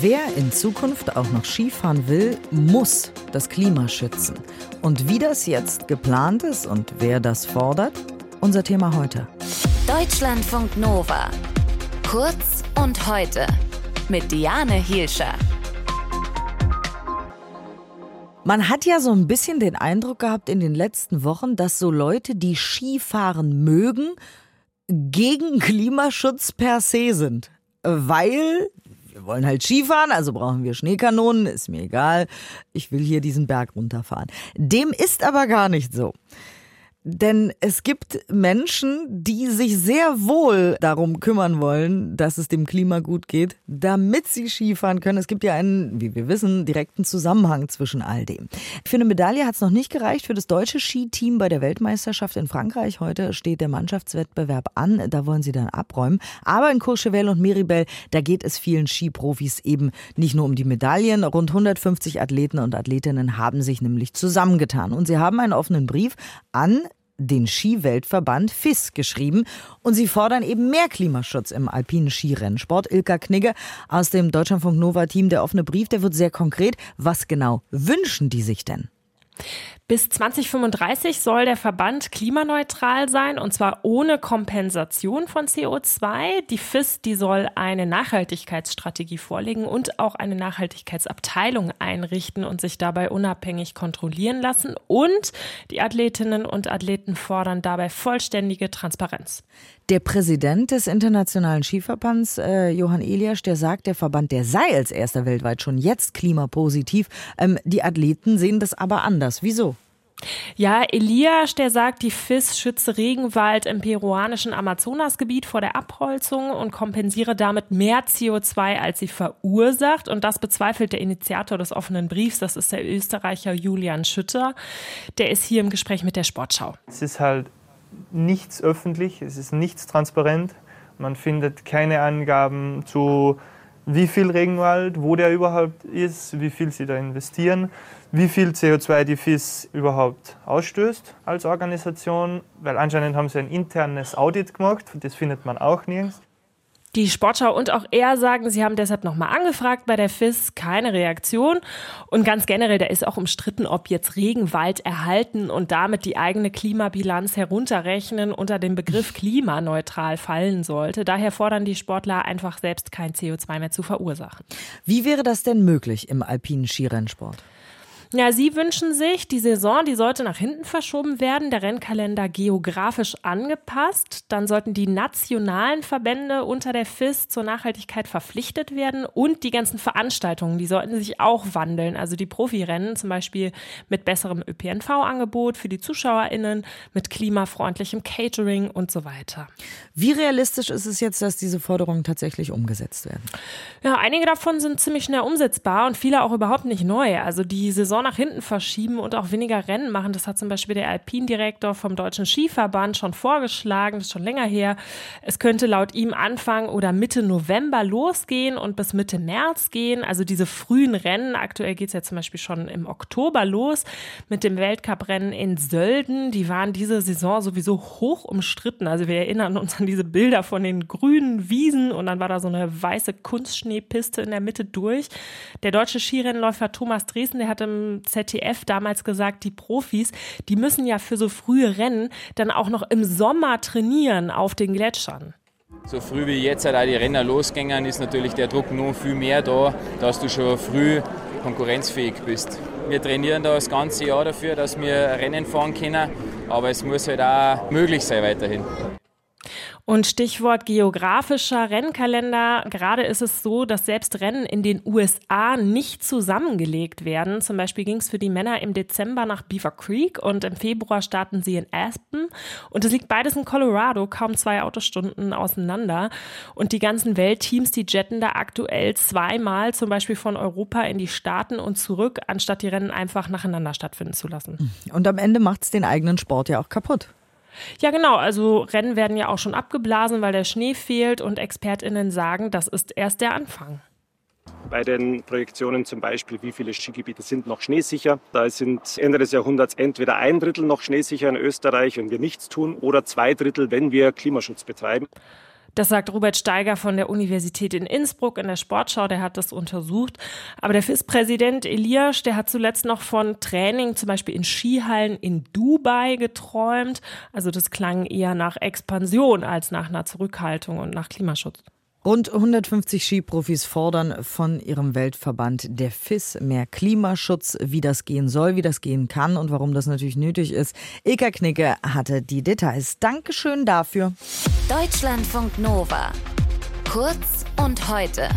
Wer in Zukunft auch noch Skifahren will, muss das Klima schützen. Und wie das jetzt geplant ist und wer das fordert, unser Thema heute. Deutschlandfunk Nova. Kurz und heute mit Diane Hielscher. Man hat ja so ein bisschen den Eindruck gehabt in den letzten Wochen, dass so Leute, die Skifahren mögen, gegen Klimaschutz per se sind. Weil wir wollen halt Skifahren, also brauchen wir Schneekanonen, ist mir egal. Ich will hier diesen Berg runterfahren. Dem ist aber gar nicht so. Denn es gibt Menschen, die sich sehr wohl darum kümmern wollen, dass es dem Klima gut geht, damit sie Skifahren können. Es gibt ja einen, wie wir wissen, direkten Zusammenhang zwischen all dem. Für eine Medaille hat es noch nicht gereicht für das deutsche Skiteam bei der Weltmeisterschaft in Frankreich. Heute steht der Mannschaftswettbewerb an. Da wollen sie dann abräumen. Aber in Courchevel und Miribel, da geht es vielen Skiprofis eben nicht nur um die Medaillen. Rund 150 Athleten und Athletinnen haben sich nämlich zusammengetan. Und sie haben einen offenen Brief an den Skiweltverband FIS geschrieben und sie fordern eben mehr Klimaschutz im alpinen Skirennsport. Ilka Knigge aus dem Deutschlandfunk Nova Team, der offene Brief, der wird sehr konkret. Was genau wünschen die sich denn? Bis 2035 soll der Verband klimaneutral sein und zwar ohne Kompensation von CO2. Die FIS, die soll eine Nachhaltigkeitsstrategie vorlegen und auch eine Nachhaltigkeitsabteilung einrichten und sich dabei unabhängig kontrollieren lassen. Und die Athletinnen und Athleten fordern dabei vollständige Transparenz. Der Präsident des Internationalen Skiverbands, äh, Johann Elias, der sagt, der Verband, der sei als erster weltweit schon jetzt klimapositiv. Ähm, die Athleten sehen das aber anders. Wieso? Ja, Elias, der sagt, die FIS schütze Regenwald im peruanischen Amazonasgebiet vor der Abholzung und kompensiere damit mehr CO2, als sie verursacht. Und das bezweifelt der Initiator des offenen Briefs. Das ist der Österreicher Julian Schütter. Der ist hier im Gespräch mit der Sportschau. Es ist halt nichts öffentlich, es ist nichts transparent. Man findet keine Angaben zu, wie viel Regenwald, wo der überhaupt ist, wie viel sie da investieren wie viel CO2 die FIS überhaupt ausstößt als Organisation, weil anscheinend haben sie ein internes Audit gemacht, das findet man auch nirgends. Die Sportschau und auch er sagen, sie haben deshalb nochmal angefragt bei der FIS, keine Reaktion. Und ganz generell, da ist auch umstritten, ob jetzt Regenwald erhalten und damit die eigene Klimabilanz herunterrechnen unter dem Begriff klimaneutral fallen sollte. Daher fordern die Sportler einfach selbst kein CO2 mehr zu verursachen. Wie wäre das denn möglich im alpinen Skirennsport? Ja, Sie wünschen sich, die Saison, die sollte nach hinten verschoben werden, der Rennkalender geografisch angepasst. Dann sollten die nationalen Verbände unter der FIS zur Nachhaltigkeit verpflichtet werden und die ganzen Veranstaltungen, die sollten sich auch wandeln. Also die Profirennen zum Beispiel mit besserem ÖPNV-Angebot für die ZuschauerInnen, mit klimafreundlichem Catering und so weiter. Wie realistisch ist es jetzt, dass diese Forderungen tatsächlich umgesetzt werden? Ja, einige davon sind ziemlich schnell umsetzbar und viele auch überhaupt nicht neu. Also die Saison Saison nach hinten verschieben und auch weniger Rennen machen. Das hat zum Beispiel der Alpindirektor vom Deutschen Skiverband schon vorgeschlagen, das ist schon länger her. Es könnte laut ihm Anfang oder Mitte November losgehen und bis Mitte März gehen. Also diese frühen Rennen, aktuell geht es ja zum Beispiel schon im Oktober los mit dem Weltcuprennen in Sölden. Die waren diese Saison sowieso hoch umstritten. Also wir erinnern uns an diese Bilder von den grünen Wiesen und dann war da so eine weiße Kunstschneepiste in der Mitte durch. Der deutsche Skirennläufer Thomas Dresden, der hat im ZDF damals gesagt, die Profis, die müssen ja für so frühe Rennen dann auch noch im Sommer trainieren auf den Gletschern. So früh wie jetzt halt auch die Renner losgängen, ist natürlich der Druck noch viel mehr da, dass du schon früh konkurrenzfähig bist. Wir trainieren da das ganze Jahr dafür, dass wir Rennen fahren können, aber es muss halt auch möglich sein weiterhin. Und Stichwort geografischer Rennkalender. Gerade ist es so, dass selbst Rennen in den USA nicht zusammengelegt werden. Zum Beispiel ging es für die Männer im Dezember nach Beaver Creek und im Februar starten sie in Aspen. Und es liegt beides in Colorado, kaum zwei Autostunden auseinander. Und die ganzen Weltteams, die jetten da aktuell zweimal zum Beispiel von Europa in die Staaten und zurück, anstatt die Rennen einfach nacheinander stattfinden zu lassen. Und am Ende macht es den eigenen Sport ja auch kaputt. Ja, genau. Also Rennen werden ja auch schon abgeblasen, weil der Schnee fehlt und ExpertInnen sagen, das ist erst der Anfang. Bei den Projektionen zum Beispiel, wie viele Skigebiete sind noch schneesicher. Da sind Ende des Jahrhunderts entweder ein Drittel noch schneesicher in Österreich, wenn wir nichts tun, oder zwei Drittel, wenn wir Klimaschutz betreiben. Das sagt Robert Steiger von der Universität in Innsbruck in der Sportschau, der hat das untersucht. Aber der FIS-Präsident Elias, der hat zuletzt noch von Training zum Beispiel in Skihallen in Dubai geträumt. Also das klang eher nach Expansion als nach einer Zurückhaltung und nach Klimaschutz. Rund 150 Skiprofis fordern von ihrem Weltverband der FIS mehr Klimaschutz, wie das gehen soll, wie das gehen kann und warum das natürlich nötig ist. Ilka Knicke hatte die Details. Dankeschön dafür. Deutschlandfunk Nova. Kurz und heute.